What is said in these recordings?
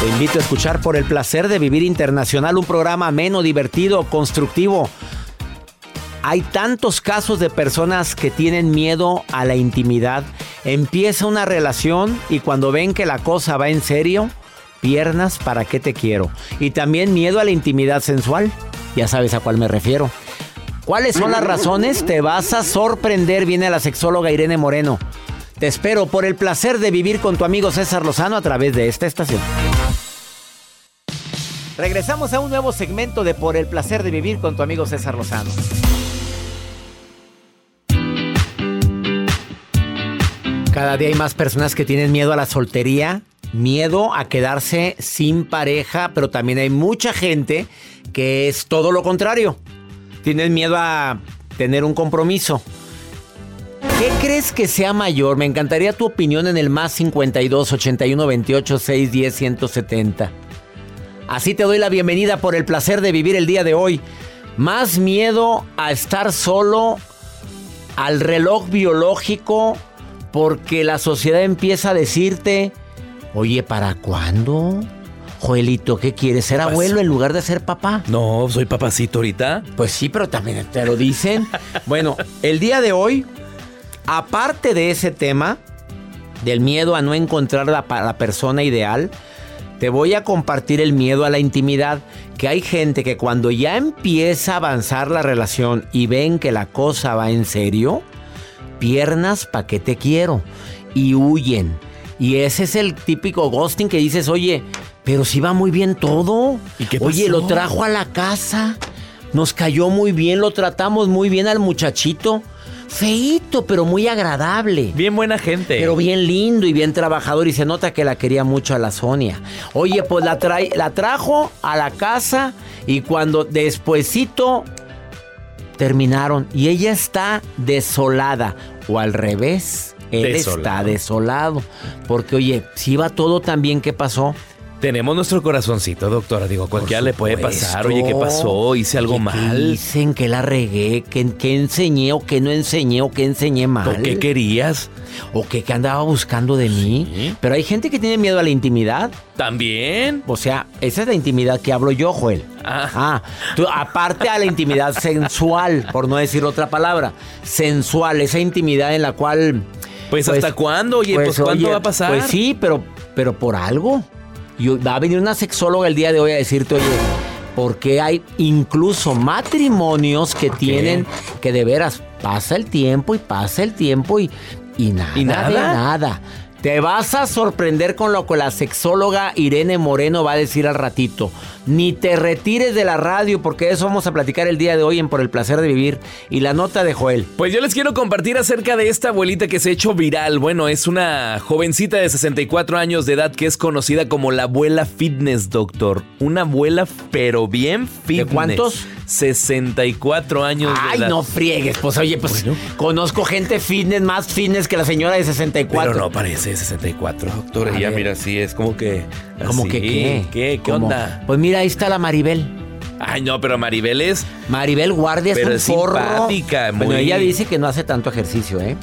Te invito a escuchar por el placer de vivir internacional un programa ameno, divertido, constructivo. Hay tantos casos de personas que tienen miedo a la intimidad. Empieza una relación y cuando ven que la cosa va en serio, piernas, ¿para qué te quiero? Y también miedo a la intimidad sensual. Ya sabes a cuál me refiero. ¿Cuáles son las razones? Te vas a sorprender. Viene la sexóloga Irene Moreno. Te espero por el placer de vivir con tu amigo César Lozano a través de esta estación. Regresamos a un nuevo segmento de Por el placer de vivir con tu amigo César Lozano. Cada día hay más personas que tienen miedo a la soltería, miedo a quedarse sin pareja, pero también hay mucha gente que es todo lo contrario. Tienen miedo a tener un compromiso. ¿Qué crees que sea mayor? Me encantaría tu opinión en el más 52 81 28 610 170. Así te doy la bienvenida por el placer de vivir el día de hoy. Más miedo a estar solo, al reloj biológico, porque la sociedad empieza a decirte, oye, ¿para cuándo? Joelito, ¿qué quieres? ¿Ser abuelo en lugar de ser papá? No, soy papacito ahorita. Pues sí, pero también te lo dicen. bueno, el día de hoy, aparte de ese tema, del miedo a no encontrar la, la persona ideal, te voy a compartir el miedo a la intimidad, que hay gente que cuando ya empieza a avanzar la relación y ven que la cosa va en serio, piernas pa' que te quiero y huyen. Y ese es el típico ghosting que dices, oye, pero si va muy bien todo. ¿Y qué Oye, lo trajo a la casa. Nos cayó muy bien, lo tratamos muy bien al muchachito. Feito, pero muy agradable. Bien buena gente. Pero bien lindo y bien trabajador y se nota que la quería mucho a la Sonia. Oye, pues la, la trajo a la casa y cuando despuesito terminaron y ella está desolada o al revés, él está Desolado. Porque oye, si va todo tan bien, ¿qué pasó? Tenemos nuestro corazoncito, doctora. Digo, cualquiera le puede pasar. Oye, ¿qué pasó? Hice algo Oye, ¿qué mal. Dicen que la regué, que, que enseñé o que no enseñé o que enseñé mal. ¿O qué querías? O que, que andaba buscando de mí. Pero hay gente que tiene miedo a la intimidad. ¿También? O sea, esa es la intimidad que hablo yo, Joel. Ah. Ah, tú, aparte a la intimidad sensual, por no decir otra palabra. Sensual, esa intimidad en la cual... Pues, ¿hasta cuándo? Oye, pues, ¿cuánto oye, va a pasar? Pues sí, pero, pero por algo. Y va a venir una sexóloga el día de hoy a decirte, oye, ¿por qué hay incluso matrimonios que tienen que de veras pasa el tiempo y pasa el tiempo y, y nada, ¿Y nada? de nada? Te vas a sorprender con lo que la sexóloga Irene Moreno va a decir al ratito. Ni te retires de la radio porque eso vamos a platicar el día de hoy en Por el placer de vivir. Y la nota de Joel. Pues yo les quiero compartir acerca de esta abuelita que se ha hecho viral. Bueno, es una jovencita de 64 años de edad que es conocida como la abuela fitness, doctor. Una abuela pero bien fitness. ¿De cuántos? 64 años Ay, de edad. no friegues. Pues oye, pues conozco gente fitness, más fitness que la señora de 64. Pero no parece 64, doctor. A Ella, ver. mira, sí, es como que. ¿Cómo así. que qué? ¿Qué? ¿Qué ¿Cómo? onda? Pues mira, ahí está la Maribel. Ay, no, pero Maribel es. Maribel Guardia Pero es es un forro. simpática, Bueno, ella dice que no hace tanto ejercicio, ¿eh?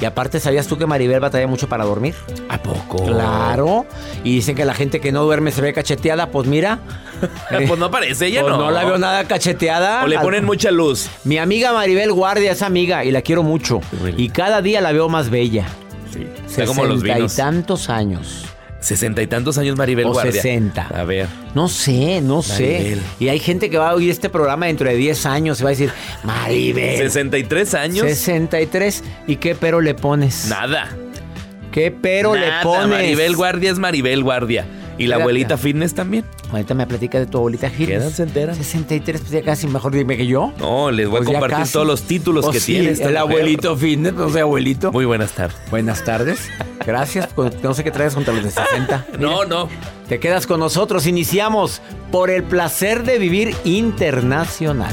Y aparte, ¿sabías tú que Maribel batalla mucho para dormir? ¿A poco? Claro. Y dicen que la gente que no duerme se ve cacheteada. Pues mira. pues no parece, ella pues no. no la veo nada cacheteada. O le Al- ponen mucha luz. Mi amiga Maribel Guardia es amiga y la quiero mucho. Y cada día la veo más bella. Sí. Está como los Sesenta y tantos años. Sesenta y tantos años Maribel O Guardia. 60. A ver. No sé, no sé. Maribel. Y hay gente que va a oír este programa dentro de 10 años y va a decir, Maribel. 63 años. 63. ¿Y qué pero le pones? Nada. ¿Qué pero Nada, le pones? Maribel Guardia es Maribel Guardia. Y la abuelita fitness también. Ahorita me platica de tu abuelita Gil. Quédense enteras. 63, pues ya casi mejor dime que yo. No, les voy Pues a ya compartir todos los títulos Oh, que sí, tiene esta El abuelito fitness, no sé, abuelito. Muy buenas tardes. Buenas tardes. Gracias. No sé qué traes contra los de 60. No, no. Te quedas con nosotros. Iniciamos por el placer de vivir internacional.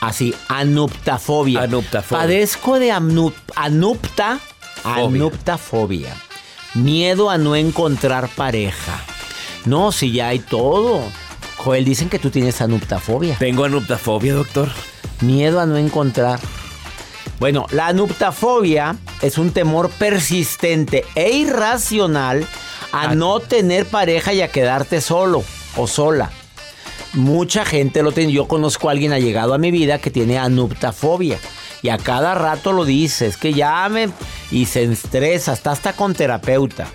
Así, anuptafobia. Anuptafobia. Padezco de anup- anupta, anuptafobia. Miedo a no encontrar pareja. No, si ya hay todo. Joel, dicen que tú tienes anuptafobia. Tengo anuptafobia, doctor. Miedo a no encontrar. Bueno, la anuptafobia es un temor persistente e irracional a no tener pareja y a quedarte solo o sola. Mucha gente lo tiene. Yo conozco a alguien allegado a mi vida que tiene anuptafobia. Y a cada rato lo dice, es que llame y se estresa, está hasta con terapeuta.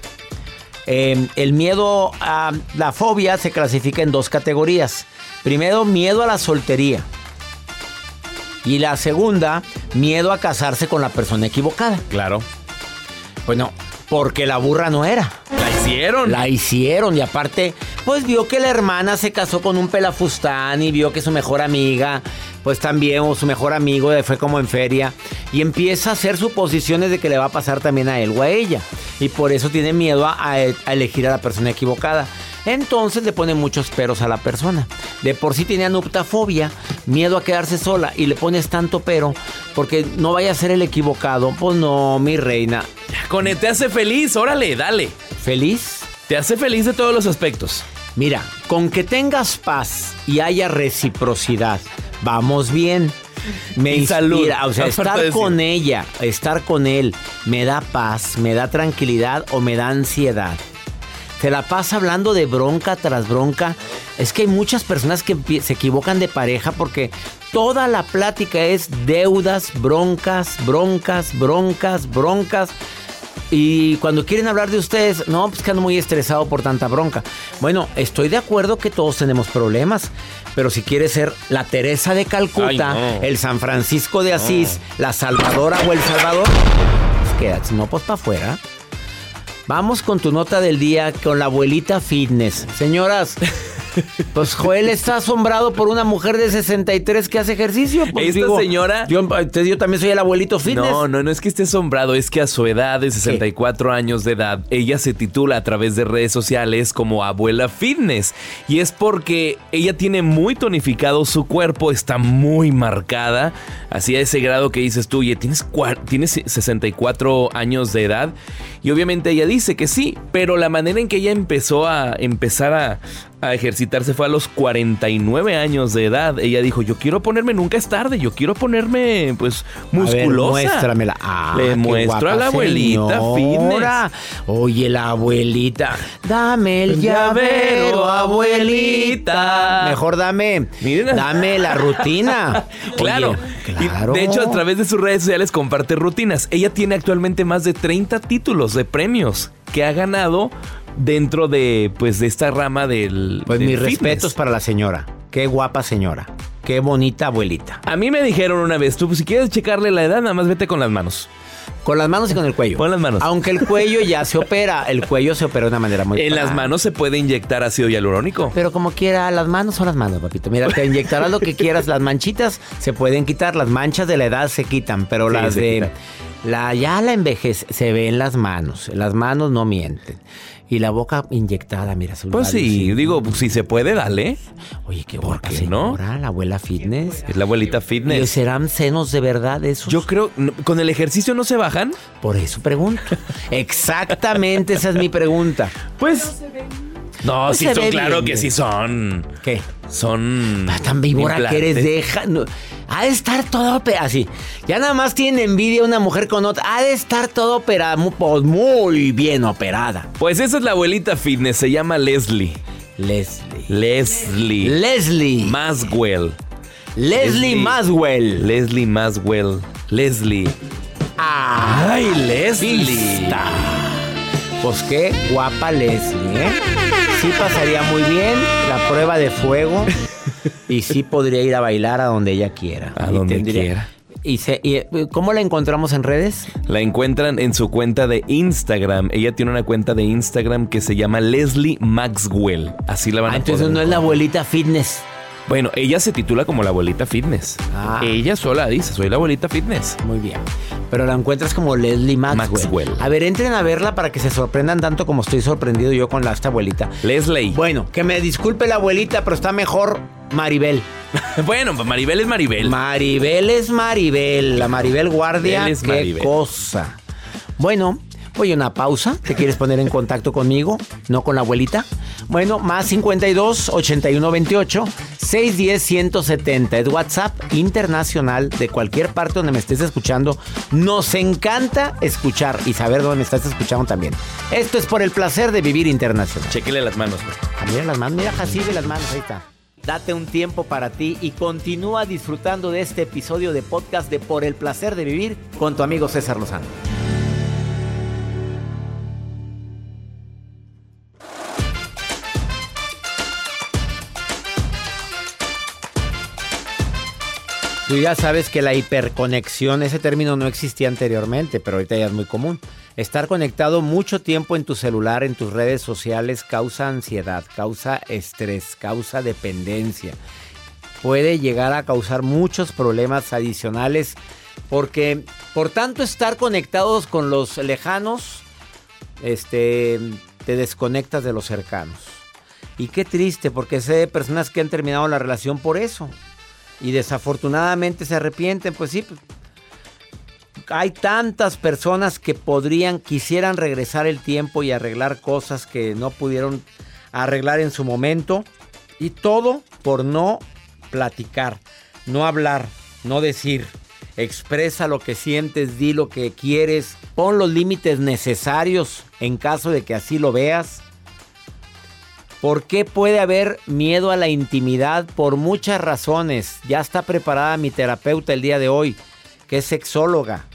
Eh, el miedo a la fobia se clasifica en dos categorías. Primero, miedo a la soltería. Y la segunda, miedo a casarse con la persona equivocada. Claro. Bueno, porque la burra no era. La hicieron. La hicieron y aparte, pues vio que la hermana se casó con un pelafustán y vio que su mejor amiga, pues también, o su mejor amigo eh, fue como en feria. Y empieza a hacer suposiciones de que le va a pasar también a él o a ella. Y por eso tiene miedo a, a- a elegir a la persona equivocada. Entonces le pone muchos peros a la persona. De por sí tiene anuptafobia, miedo a quedarse sola y le pones tanto pero porque no vaya a ser el equivocado. Pues no, mi reina. Con él te hace feliz, órale, dale. ¿Feliz? Te hace feliz de todos los aspectos. Mira, con que tengas paz y haya reciprocidad, vamos bien. Me Y salud, inspira, o sea, estar con ella, estar con él, me da paz, me da tranquilidad o me da ansiedad. Se la pasa hablando de bronca tras bronca. Es que hay muchas personas que se equivocan de pareja porque toda la plática es deudas, broncas, broncas, broncas, broncas. Y cuando quieren hablar de ustedes, no, pues que ando muy estresado por tanta bronca. Bueno, estoy de acuerdo que todos tenemos problemas, pero si quieres ser la Teresa de Calcuta, el San Francisco de Asís, la Salvadora o el Salvador, pues quédate, no, pues para afuera. Vamos con tu nota del día con la abuelita fitness. Señoras, pues Joel está asombrado por una mujer de 63 que hace ejercicio. Pues, Esta señora. Yo, yo, también soy el abuelito fitness. No, no, no es que esté asombrado, es que a su edad de 64 años de edad, ella se titula a través de redes sociales como abuela fitness. Y es porque ella tiene muy tonificado su cuerpo, está muy marcada, así a ese grado que dices tú, oye, tienes, tienes 64 años de edad. Y obviamente ella dice que sí, pero la manera en que ella empezó a empezar a, a ejercitarse fue a los 49 años de edad. Ella dijo, yo quiero ponerme, nunca es tarde, yo quiero ponerme pues musculosa. A ver, muéstramela. Ah, Le muestro a la abuelita fitness. Oye, la abuelita, dame el llavero, abuelita. Mejor dame, Miren. dame la rutina. claro. claro. de hecho, a través de sus redes sociales comparte rutinas. Ella tiene actualmente más de 30 títulos de premios que ha ganado dentro de pues de esta rama del Pues mis respetos para la señora. Qué guapa señora. Qué bonita abuelita. A mí me dijeron una vez, tú pues, si quieres checarle la edad, nada más vete con las manos. Con las manos y con el cuello. Con las manos. Aunque el cuello ya se opera, el cuello se opera de una manera muy En las manos se puede inyectar ácido hialurónico. Pero como quiera, las manos son las manos, papito. Mira, te inyectarás lo que quieras. Las manchitas se pueden quitar, las manchas de la edad se quitan, pero las de la ya la envejece se ve en las manos. Las manos no mienten. Y la boca inyectada, mira. Su pues sí, digo, si se puede, dale. Oye, qué boca, ¿no? La abuela fitness. Es la abuelita fitness. ¿Y serán senos de verdad esos? Yo creo, ¿con el ejercicio no se bajan? Por eso pregunto. Exactamente, esa es mi pregunta. Pues... No, sí son, claro que sí son. ¿Qué? Son. Tan víbora que eres, deja. Ha de estar todo así. Ya nada más tiene envidia una mujer con otra. Ha de estar todo operada, muy, pues, muy bien operada. Pues esa es la abuelita fitness, se llama Leslie. Leslie. Leslie. Leslie. Maswell. Leslie, Maswell. Leslie Maswell. Leslie. Ay, Leslie. Pues qué guapa Leslie, ¿eh? Sí pasaría muy bien la prueba de fuego y sí podría ir a bailar a donde ella quiera. A donde quiera. Y, eh, ¿Cómo la encontramos en redes? La encuentran en su cuenta de Instagram. Ella tiene una cuenta de Instagram que se llama Leslie Maxwell. Así la van ah, a Entonces no es la abuelita fitness. Bueno, ella se titula como la abuelita fitness. Ah. Ella sola dice, soy la abuelita fitness. Muy bien. Pero la encuentras como Leslie Maxwell. A ver, entren a verla para que se sorprendan tanto como estoy sorprendido yo con la, esta abuelita. Leslie. Bueno, que me disculpe la abuelita, pero está mejor Maribel. bueno, pues Maribel es Maribel. Maribel es Maribel. La Maribel Guardia. Es qué cosa. Bueno, Voy a una pausa. ¿Te quieres poner en contacto conmigo? ¿No con la abuelita? Bueno, más 52 81 28 610 170. Es WhatsApp internacional de cualquier parte donde me estés escuchando. Nos encanta escuchar y saber dónde me estás escuchando también. Esto es por el placer de vivir internacional. Chequele las manos. Ah, mira las manos, mira así de las manos, ahí está. Date un tiempo para ti y continúa disfrutando de este episodio de podcast de Por el placer de vivir con tu amigo César Lozano. Tú ya sabes que la hiperconexión, ese término no existía anteriormente, pero ahorita ya es muy común. Estar conectado mucho tiempo en tu celular, en tus redes sociales, causa ansiedad, causa estrés, causa dependencia. Puede llegar a causar muchos problemas adicionales porque por tanto estar conectados con los lejanos, este, te desconectas de los cercanos. Y qué triste porque sé de personas que han terminado la relación por eso y desafortunadamente se arrepienten, pues sí. Pues, hay tantas personas que podrían, quisieran regresar el tiempo y arreglar cosas que no pudieron arreglar en su momento. Y todo por no platicar, no hablar, no decir. Expresa lo que sientes, di lo que quieres, pon los límites necesarios en caso de que así lo veas. ¿Por qué puede haber miedo a la intimidad? Por muchas razones. Ya está preparada mi terapeuta el día de hoy, que es sexóloga.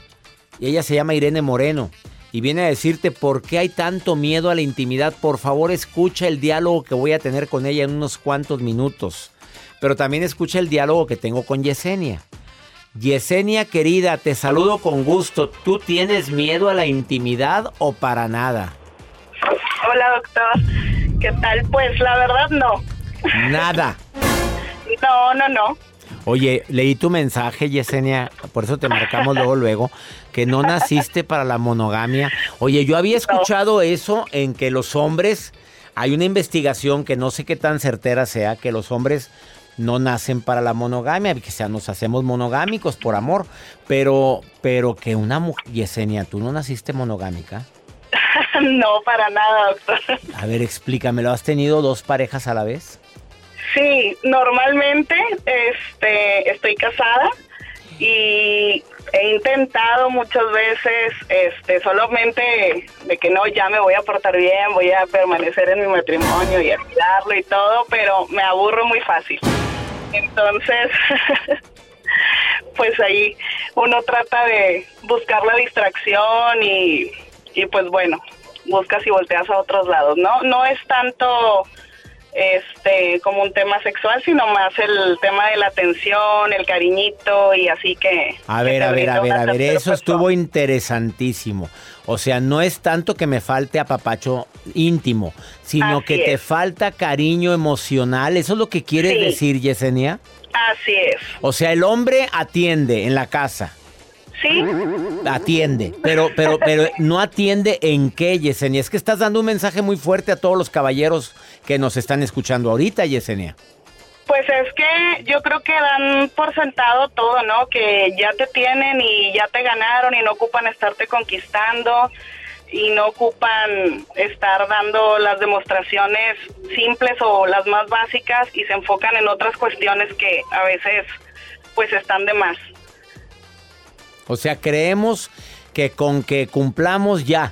Y ella se llama Irene Moreno. y viene a decirte por qué hay tanto miedo a la intimidad. Por favor, escucha el diálogo que voy a tener con ella en unos cuantos minutos. Pero también escucha el diálogo que tengo con Yesenia. Yesenia querida, te saludo con gusto. ¿Tú tienes miedo a la intimidad o para nada? Hola doctor, ¿qué tal? Pues la verdad no. Nada. No, no, no. Oye, leí tu mensaje, Yesenia, por eso te marcamos luego, luego, que no naciste para la monogamia. Oye, yo había escuchado eso en que los hombres, hay una investigación que no sé qué tan certera sea, que los hombres no nacen para la monogamia, que sea, nos hacemos monogámicos por amor, pero, pero que una mujer, Yesenia, ¿tú no naciste monogámica? no, para nada, doctor. A ver, explícamelo, ¿has tenido dos parejas a la vez? Sí, normalmente este, estoy casada y he intentado muchas veces, este, solamente de que no, ya me voy a portar bien, voy a permanecer en mi matrimonio y a cuidarlo y todo, pero me aburro muy fácil. Entonces, pues ahí uno trata de buscar la distracción y, y pues bueno, buscas y volteas a otros lados, ¿no? No es tanto este como un tema sexual, sino más el tema de la atención, el cariñito y así que... A ver, a ver, a ver, a ver, eso estuvo interesantísimo. O sea, no es tanto que me falte apapacho íntimo, sino que te falta cariño emocional. ¿Eso es lo que quieres decir, Yesenia? Así es. O sea, el hombre atiende en la casa. Sí. Atiende, pero, pero, pero no atiende en qué, Yesenia. Es que estás dando un mensaje muy fuerte a todos los caballeros que nos están escuchando ahorita, Yesenia. Pues es que yo creo que dan por sentado todo, ¿no? Que ya te tienen y ya te ganaron y no ocupan estarte conquistando y no ocupan estar dando las demostraciones simples o las más básicas y se enfocan en otras cuestiones que a veces pues están de más. O sea, creemos que con que cumplamos ya.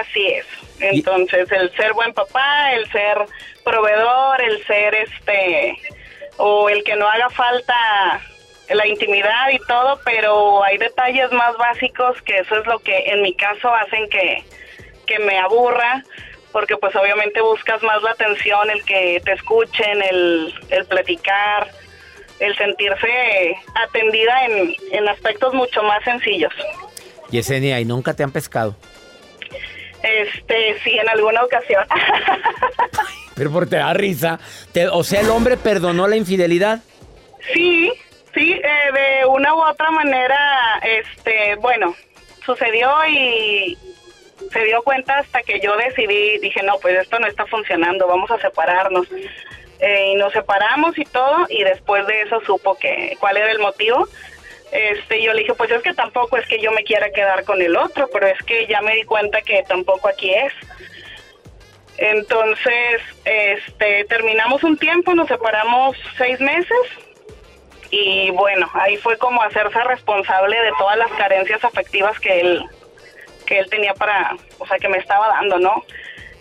Así es. Entonces, el ser buen papá, el ser proveedor, el ser este o el que no haga falta la intimidad y todo, pero hay detalles más básicos que eso es lo que en mi caso hacen que, que me aburra, porque pues obviamente buscas más la atención, el que te escuchen, el, el platicar, el sentirse atendida en, en aspectos mucho más sencillos. Yesenia, ¿y nunca te han pescado? Este, sí, en alguna ocasión. Pero por te da risa. o sea, ¿el hombre perdonó la infidelidad? Sí, sí, eh, de una u otra manera, este, bueno, sucedió y se dio cuenta hasta que yo decidí, dije, no, pues esto no está funcionando, vamos a separarnos. Eh, y nos separamos y todo, y después de eso supo que cuál era el motivo. Este, yo le dije, pues es que tampoco es que yo me quiera quedar con el otro, pero es que ya me di cuenta que tampoco aquí es. Entonces, este, terminamos un tiempo, nos separamos seis meses y bueno, ahí fue como hacerse responsable de todas las carencias afectivas que él, que él tenía para, o sea, que me estaba dando, ¿no?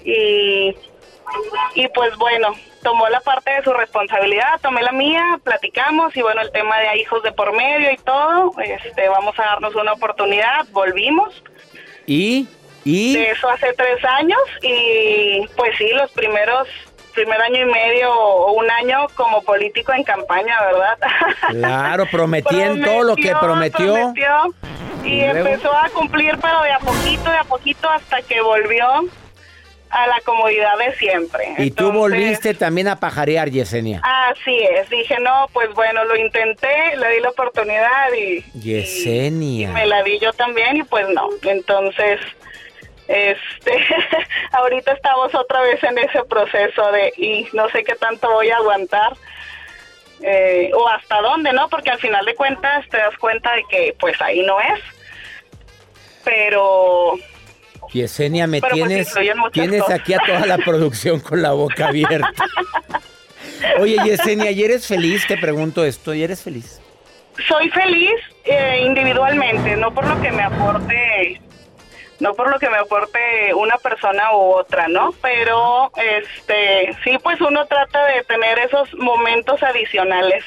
Y, y pues bueno, tomó la parte de su responsabilidad, tomé la mía, platicamos y bueno, el tema de hijos de por medio y todo, este, vamos a darnos una oportunidad, volvimos. ¿Y? ¿Y? De eso hace tres años y pues sí, los primeros, primer año y medio o un año como político en campaña, ¿verdad? Claro, prometiendo todo lo que prometió. y empezó a cumplir, pero de a poquito, de a poquito hasta que volvió a la comodidad de siempre. Y tú volviste también a pajarear, Yesenia. Así es, dije, no, pues bueno, lo intenté, le di la oportunidad y... Yesenia. me la di yo también y pues no, entonces... Este, ahorita estamos otra vez en ese proceso de y no sé qué tanto voy a aguantar eh, o hasta dónde, ¿no? Porque al final de cuentas te das cuenta de que pues ahí no es. Pero Yesenia, me pues, tienes, tienes aquí a toda la producción con la boca abierta. Oye, Yesenia, ¿y eres feliz? Te pregunto esto, ¿y eres feliz? Soy feliz eh, individualmente, no por lo que me aporte, no por lo que me aporte una persona u otra, ¿no? Pero, este, sí, pues uno trata de tener esos momentos adicionales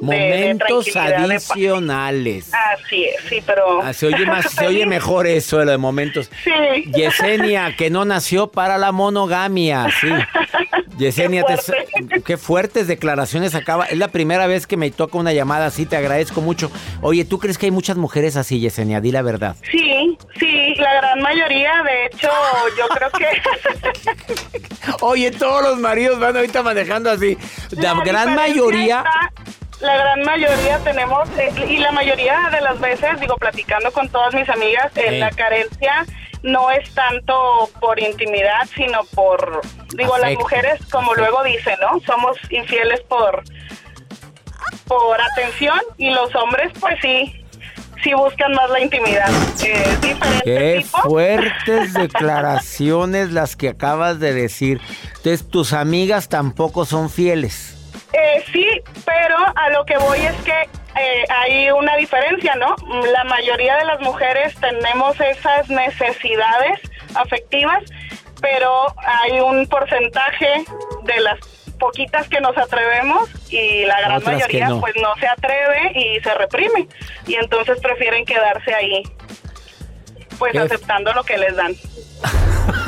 Momentos adicionales. Así es, sí, pero... Ah, se oye, más, se oye mejor eso, lo de momentos. Sí. Yesenia, que no nació para la monogamia, sí. Yesenia, Qué te- fuerte. qué fuertes declaraciones acaba. Es la primera vez que me toca una llamada así, te agradezco mucho. Oye, ¿tú crees que hay muchas mujeres así, Yesenia? Di la verdad. Sí, sí, la gran mayoría, de hecho, yo creo que... Oye, todos los maridos van ahorita manejando así. La, gran mayoría... está- la gran mayoría tenemos, eh, y la mayoría de las veces, digo, platicando con todas mis amigas, eh, la carencia no es tanto por intimidad, sino por, digo, las mujeres, como afecto. luego dicen, ¿no? Somos infieles por, por atención y los hombres, pues sí, sí buscan más la intimidad. Eh, diferente Qué tipo. fuertes declaraciones las que acabas de decir. Entonces, tus amigas tampoco son fieles. Eh, sí, pero a lo que voy es que eh, hay una diferencia, ¿no? La mayoría de las mujeres tenemos esas necesidades afectivas, pero hay un porcentaje de las poquitas que nos atrevemos y la gran Otras mayoría no. pues no se atreve y se reprime y entonces prefieren quedarse ahí pues Qué- aceptando lo que les dan.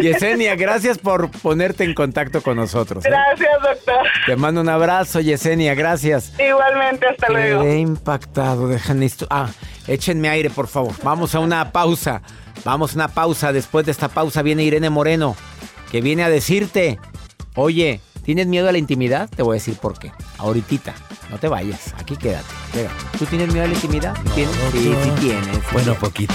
Yesenia, gracias por ponerte en contacto con nosotros. ¿eh? Gracias, doctor. Te mando un abrazo, Yesenia, gracias. Igualmente, hasta luego. Quedé impactado, dejan esto. Ah, échenme aire, por favor. Vamos a una pausa. Vamos a una pausa. Después de esta pausa viene Irene Moreno, que viene a decirte, oye, ¿tienes miedo a la intimidad? Te voy a decir por qué. Ahoritita. No te vayas. Aquí quédate. quédate. ¿Tú tienes miedo a la intimidad? ¿Tienes? Sí, sí tienes. Bueno, poquito.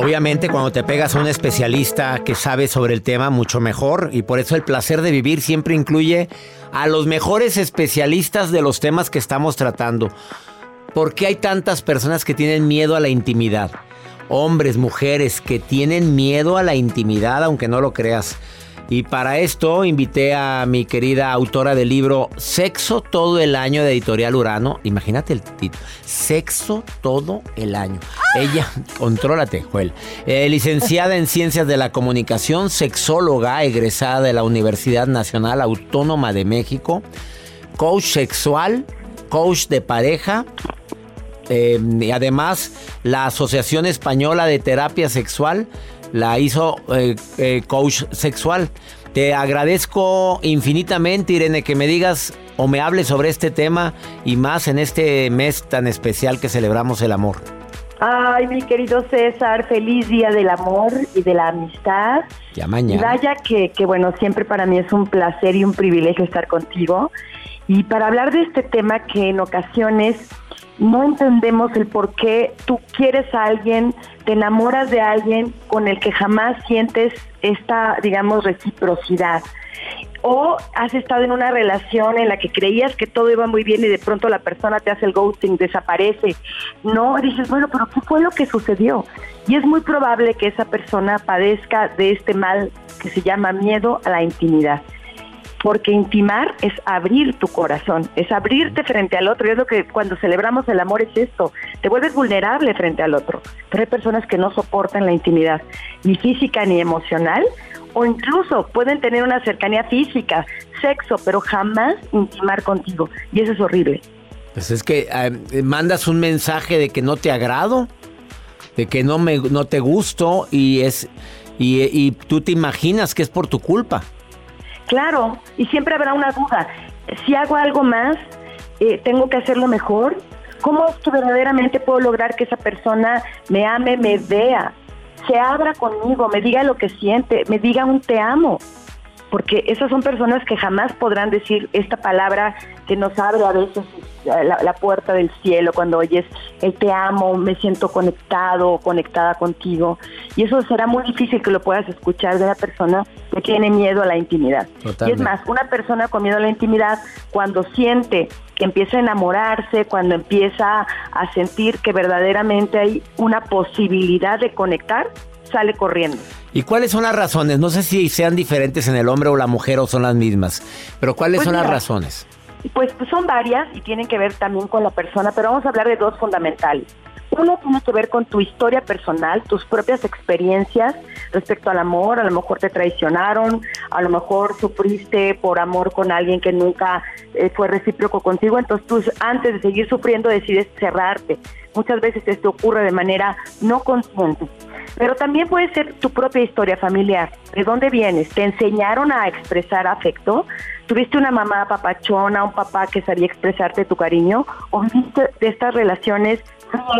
Obviamente cuando te pegas a un especialista que sabe sobre el tema mucho mejor y por eso el placer de vivir siempre incluye a los mejores especialistas de los temas que estamos tratando. ¿Por qué hay tantas personas que tienen miedo a la intimidad? Hombres, mujeres que tienen miedo a la intimidad aunque no lo creas. Y para esto invité a mi querida autora del libro Sexo todo el año de Editorial Urano. Imagínate el título. Sexo todo el año. Ella, contrólate, Joel. Eh, licenciada en Ciencias de la Comunicación, sexóloga, egresada de la Universidad Nacional Autónoma de México, coach sexual, coach de pareja, eh, y además, la Asociación Española de Terapia Sexual la hizo eh, eh, coach sexual. Te agradezco infinitamente, Irene, que me digas o me hables sobre este tema y más en este mes tan especial que celebramos el amor. Ay, mi querido César, feliz día del amor y de la amistad. Ya mañana. vaya que, que, bueno, siempre para mí es un placer y un privilegio estar contigo. Y para hablar de este tema que en ocasiones no entendemos el por qué tú quieres a alguien, te enamoras de alguien con el que jamás sientes esta, digamos, reciprocidad. O has estado en una relación en la que creías que todo iba muy bien y de pronto la persona te hace el ghosting, desaparece. No, dices, bueno, pero ¿qué fue lo que sucedió? Y es muy probable que esa persona padezca de este mal que se llama miedo a la intimidad. Porque intimar es abrir tu corazón, es abrirte frente al otro. Y es lo que cuando celebramos el amor es esto, te vuelves vulnerable frente al otro. Pero hay personas que no soportan la intimidad, ni física ni emocional, o incluso pueden tener una cercanía física, sexo, pero jamás intimar contigo. Y eso es horrible. Pues es que eh, mandas un mensaje de que no te agrado, de que no, me, no te gusto y, es, y, y tú te imaginas que es por tu culpa. Claro, y siempre habrá una duda. Si hago algo más, eh, ¿tengo que hacerlo mejor? ¿Cómo es que verdaderamente puedo lograr que esa persona me ame, me vea, se abra conmigo, me diga lo que siente, me diga un te amo? Porque esas son personas que jamás podrán decir esta palabra que nos abre a veces la, puerta del cielo cuando oyes el te amo, me siento conectado, conectada contigo. Y eso será muy difícil que lo puedas escuchar de una persona que tiene miedo a la intimidad. Y es más, una persona con miedo a la intimidad, cuando siente que empieza a enamorarse, cuando empieza a sentir que verdaderamente hay una posibilidad de conectar, sale corriendo. ¿Y cuáles son las razones? No sé si sean diferentes en el hombre o la mujer o son las mismas, pero ¿cuáles pues son las razones? Pues, pues, son varias y tienen que ver también con la persona, pero vamos a hablar de dos fundamentales. Uno tiene que ver con tu historia personal, tus propias experiencias respecto al amor, a lo mejor te traicionaron, a lo mejor sufriste por amor con alguien que nunca eh, fue recíproco contigo, entonces tú antes de seguir sufriendo decides cerrarte. Muchas veces esto ocurre de manera no consciente. Pero también puede ser tu propia historia familiar. ¿De dónde vienes? ¿Te enseñaron a expresar afecto? ¿Tuviste una mamá papachona, un papá que sabía expresarte tu cariño? ¿O viviste de estas relaciones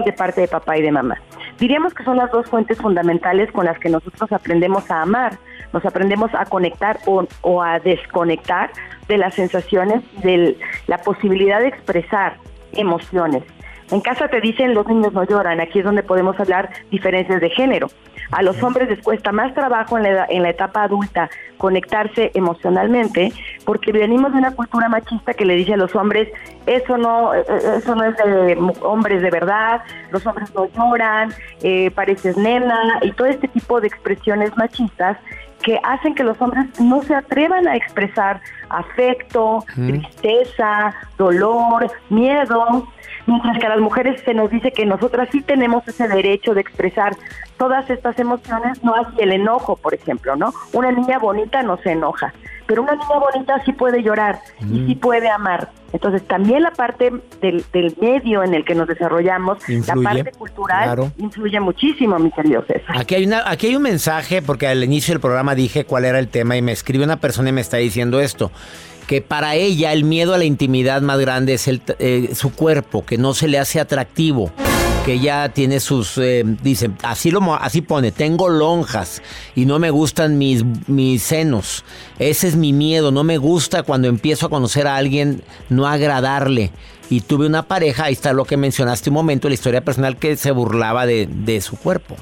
de parte de papá y de mamá? Diríamos que son las dos fuentes fundamentales con las que nosotros aprendemos a amar. Nos aprendemos a conectar o, o a desconectar de las sensaciones, de la posibilidad de expresar emociones. En casa te dicen los niños no lloran, aquí es donde podemos hablar diferencias de género. A los hombres les cuesta más trabajo en la, en la etapa adulta conectarse emocionalmente porque venimos de una cultura machista que le dice a los hombres eso no eh, eh, eso no es de hombres de verdad, los hombres no lloran, eh, pareces nena y todo este tipo de expresiones machistas que hacen que los hombres no se atrevan a expresar afecto, tristeza, dolor, miedo, mientras que a las mujeres se nos dice que nosotras sí tenemos ese derecho de expresar todas estas emociones, no así el enojo, por ejemplo, ¿no? Una niña bonita no se enoja, pero una niña bonita sí puede llorar y sí puede amar. Entonces también la parte del, medio en el que nos desarrollamos, la parte cultural, influye muchísimo, mi querido César. Aquí hay, una, aquí hay un mensaje, porque al inicio del programa dije cuál era el tema y me escribe una persona y me está diciendo esto que para ella el miedo a la intimidad más grande es el, eh, su cuerpo, que no se le hace atractivo, que ella tiene sus, eh, dice, así, lo, así pone, tengo lonjas y no me gustan mis, mis senos. Ese es mi miedo, no me gusta cuando empiezo a conocer a alguien no agradarle. Y tuve una pareja, ahí está lo que mencionaste un momento, la historia personal que se burlaba de, de su cuerpo.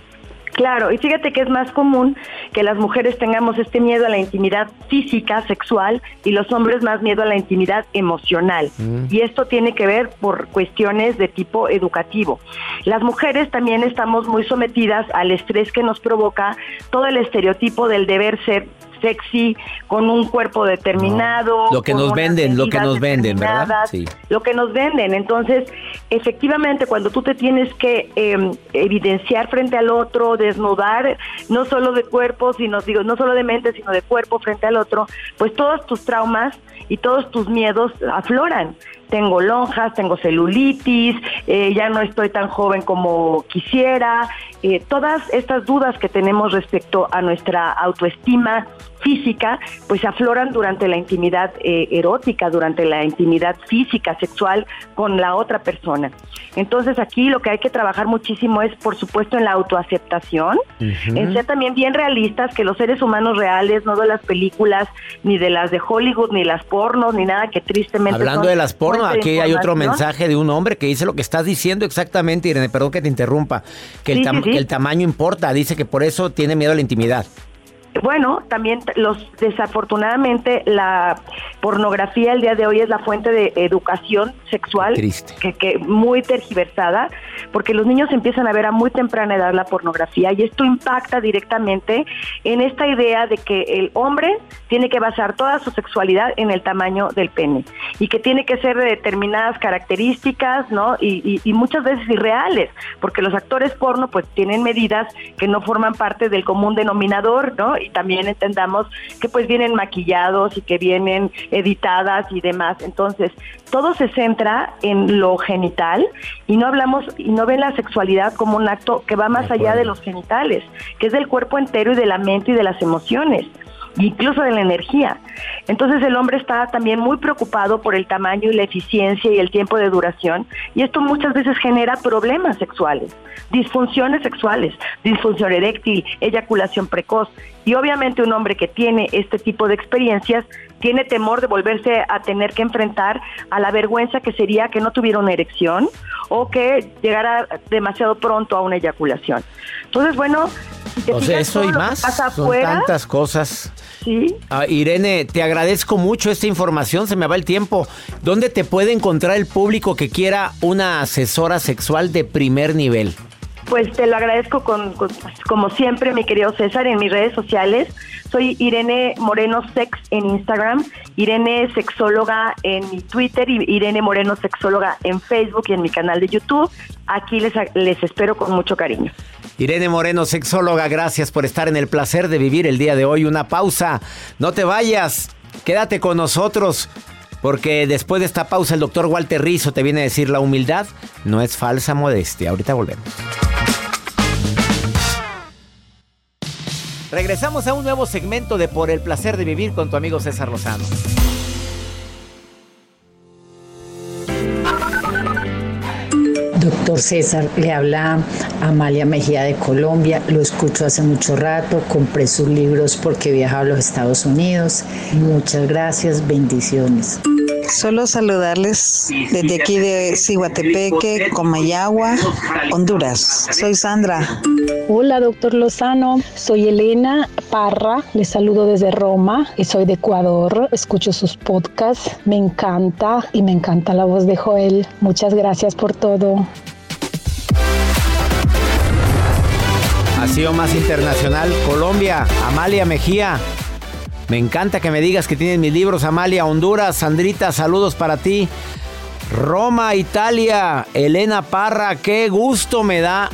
Claro, y fíjate que es más común que las mujeres tengamos este miedo a la intimidad física, sexual, y los hombres más miedo a la intimidad emocional. Mm. Y esto tiene que ver por cuestiones de tipo educativo. Las mujeres también estamos muy sometidas al estrés que nos provoca todo el estereotipo del deber ser sexy, con un cuerpo determinado. Lo que nos venden, lo que nos venden, ¿verdad? Sí. Lo que nos venden. Entonces, efectivamente, cuando tú te tienes que em, evidenciar frente al otro, desnudar, no solo de cuerpo, sino, digo, no solo de mente, sino de cuerpo frente al otro, pues todos tus traumas y todos tus miedos afloran tengo lonjas, tengo celulitis, eh, ya no estoy tan joven como quisiera. Eh, todas estas dudas que tenemos respecto a nuestra autoestima física, pues afloran durante la intimidad eh, erótica, durante la intimidad física, sexual con la otra persona. Entonces aquí lo que hay que trabajar muchísimo es, por supuesto, en la autoaceptación, en ser también bien realistas, que los seres humanos reales, no de las películas, ni de las de Hollywood, ni las pornos, ni nada que tristemente... Hablando de las pornos, aquí hay otro mensaje de un hombre que dice lo que estás diciendo exactamente, Irene, perdón que te interrumpa, que el tamaño importa, dice que por eso tiene miedo a la intimidad. Bueno, también los desafortunadamente la pornografía el día de hoy es la fuente de educación sexual que, que, muy tergiversada, porque los niños empiezan a ver a muy temprana edad la pornografía y esto impacta directamente en esta idea de que el hombre tiene que basar toda su sexualidad en el tamaño del pene y que tiene que ser de determinadas características, ¿no? Y, y muchas veces irreales, porque los actores porno pues tienen medidas que no forman parte del común denominador, ¿no? Y también entendamos que pues vienen maquillados y que vienen editadas y demás. Entonces, todo se centra en lo genital y no hablamos y no ven la sexualidad como un acto que va más allá de los genitales, que es del cuerpo entero y de la mente y de las emociones. Incluso de la energía. Entonces el hombre está también muy preocupado por el tamaño y la eficiencia y el tiempo de duración y esto muchas veces genera problemas sexuales, disfunciones sexuales, disfunción eréctil, eyaculación precoz y obviamente un hombre que tiene este tipo de experiencias tiene temor de volverse a tener que enfrentar a la vergüenza que sería que no tuviera una erección o que llegara demasiado pronto a una eyaculación. Entonces, bueno, si eso y más, son tantas cosas. Sí. Ah, Irene, te agradezco mucho esta información, se me va el tiempo. ¿Dónde te puede encontrar el público que quiera una asesora sexual de primer nivel? Pues te lo agradezco con, como siempre, mi querido César, en mis redes sociales. Soy Irene Moreno Sex en Instagram, Irene Sexóloga en mi Twitter y Irene Moreno Sexóloga en Facebook y en mi canal de YouTube. Aquí les, les espero con mucho cariño. Irene Moreno, sexóloga, gracias por estar en el placer de vivir el día de hoy. Una pausa, no te vayas, quédate con nosotros. Porque después de esta pausa el doctor Walter Rizzo te viene a decir la humildad no es falsa modestia. Ahorita volvemos. Regresamos a un nuevo segmento de Por el placer de vivir con tu amigo César Lozano. Doctor César, le habla Amalia Mejía de Colombia, lo escucho hace mucho rato, compré sus libros porque viaja a los Estados Unidos. Muchas gracias, bendiciones. Solo saludarles desde aquí de Cihuatepeque, Comayagua, Honduras. Soy Sandra. Hola, doctor Lozano. Soy Elena Parra. Les saludo desde Roma y soy de Ecuador. Escucho sus podcasts. Me encanta y me encanta la voz de Joel. Muchas gracias por todo. Ha sido más internacional. Colombia, Amalia Mejía. Me encanta que me digas que tienes mis libros, Amalia, Honduras, Sandrita, saludos para ti. Roma, Italia, Elena Parra, qué gusto me da.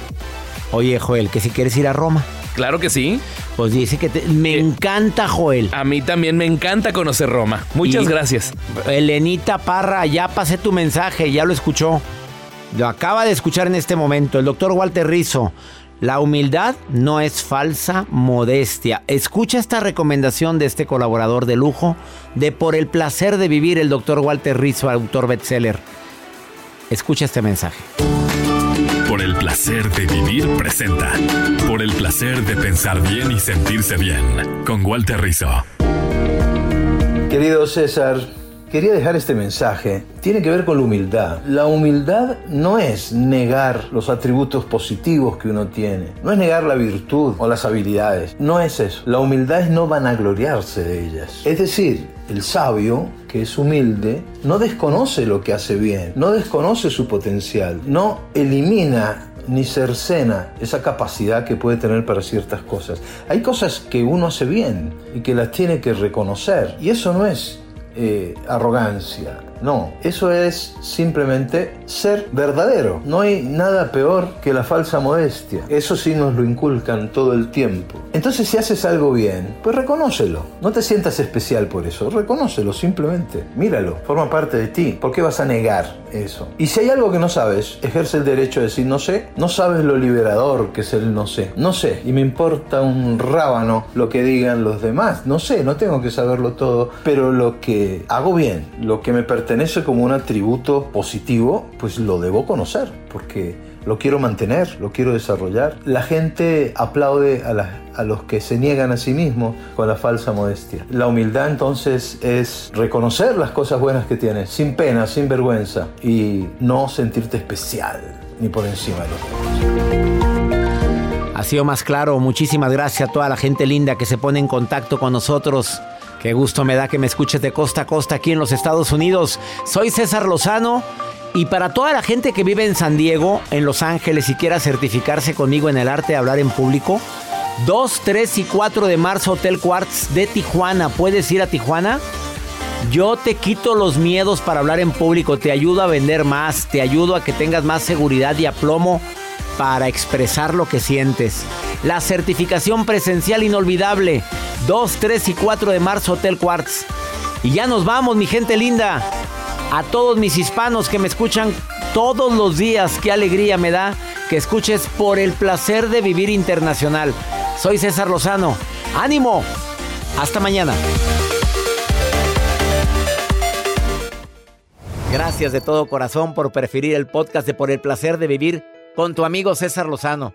Oye, Joel, que si quieres ir a Roma. Claro que sí. Pues dice que me encanta, Joel. A mí también me encanta conocer Roma. Muchas gracias. Elenita Parra, ya pasé tu mensaje, ya lo escuchó. Lo acaba de escuchar en este momento. El doctor Walter Rizzo. La humildad no es falsa modestia. Escucha esta recomendación de este colaborador de lujo de Por el placer de vivir, el doctor Walter Rizzo, autor bestseller. Escucha este mensaje. Por el placer de vivir presenta. Por el placer de pensar bien y sentirse bien. Con Walter Rizzo. Querido César, quería dejar este mensaje. Tiene que ver con la humildad. La humildad no es negar los atributos positivos que uno tiene. No es negar la virtud o las habilidades. No es eso. La humildad es no vanagloriarse de ellas. Es decir, el sabio, que es humilde, no desconoce lo que hace bien, no desconoce su potencial, no elimina ni cercena esa capacidad que puede tener para ciertas cosas. Hay cosas que uno hace bien y que las tiene que reconocer. Y eso no es eh, arrogancia. No, eso es simplemente ser verdadero. No hay nada peor que la falsa modestia. Eso sí nos lo inculcan todo el tiempo. Entonces si haces algo bien, pues reconócelo. No te sientas especial por eso. Reconócelo simplemente. Míralo. Forma parte de ti. ¿Por qué vas a negar eso? Y si hay algo que no sabes, ejerce el derecho de decir no sé. No sabes lo liberador que es el no sé. No sé. Y me importa un rábano lo que digan los demás. No sé. No tengo que saberlo todo. Pero lo que hago bien, lo que me pertenece, pertenece como un atributo positivo, pues lo debo conocer, porque lo quiero mantener, lo quiero desarrollar. La gente aplaude a, a los que se niegan a sí mismos con la falsa modestia. La humildad entonces es reconocer las cosas buenas que tienes, sin pena, sin vergüenza, y no sentirte especial ni por encima de los demás. Ha sido más claro. Muchísimas gracias a toda la gente linda que se pone en contacto con nosotros. Qué gusto me da que me escuches de costa a costa aquí en los Estados Unidos. Soy César Lozano y para toda la gente que vive en San Diego, en Los Ángeles y quiera certificarse conmigo en el arte de hablar en público, 2, 3 y 4 de marzo Hotel Quartz de Tijuana. ¿Puedes ir a Tijuana? Yo te quito los miedos para hablar en público, te ayudo a vender más, te ayudo a que tengas más seguridad y aplomo para expresar lo que sientes. La certificación presencial inolvidable. 2, 3 y 4 de marzo Hotel Quartz. Y ya nos vamos, mi gente linda. A todos mis hispanos que me escuchan todos los días, qué alegría me da que escuches por el placer de vivir internacional. Soy César Lozano. ¡Ánimo! Hasta mañana. Gracias de todo corazón por preferir el podcast de Por el placer de vivir con tu amigo César Lozano.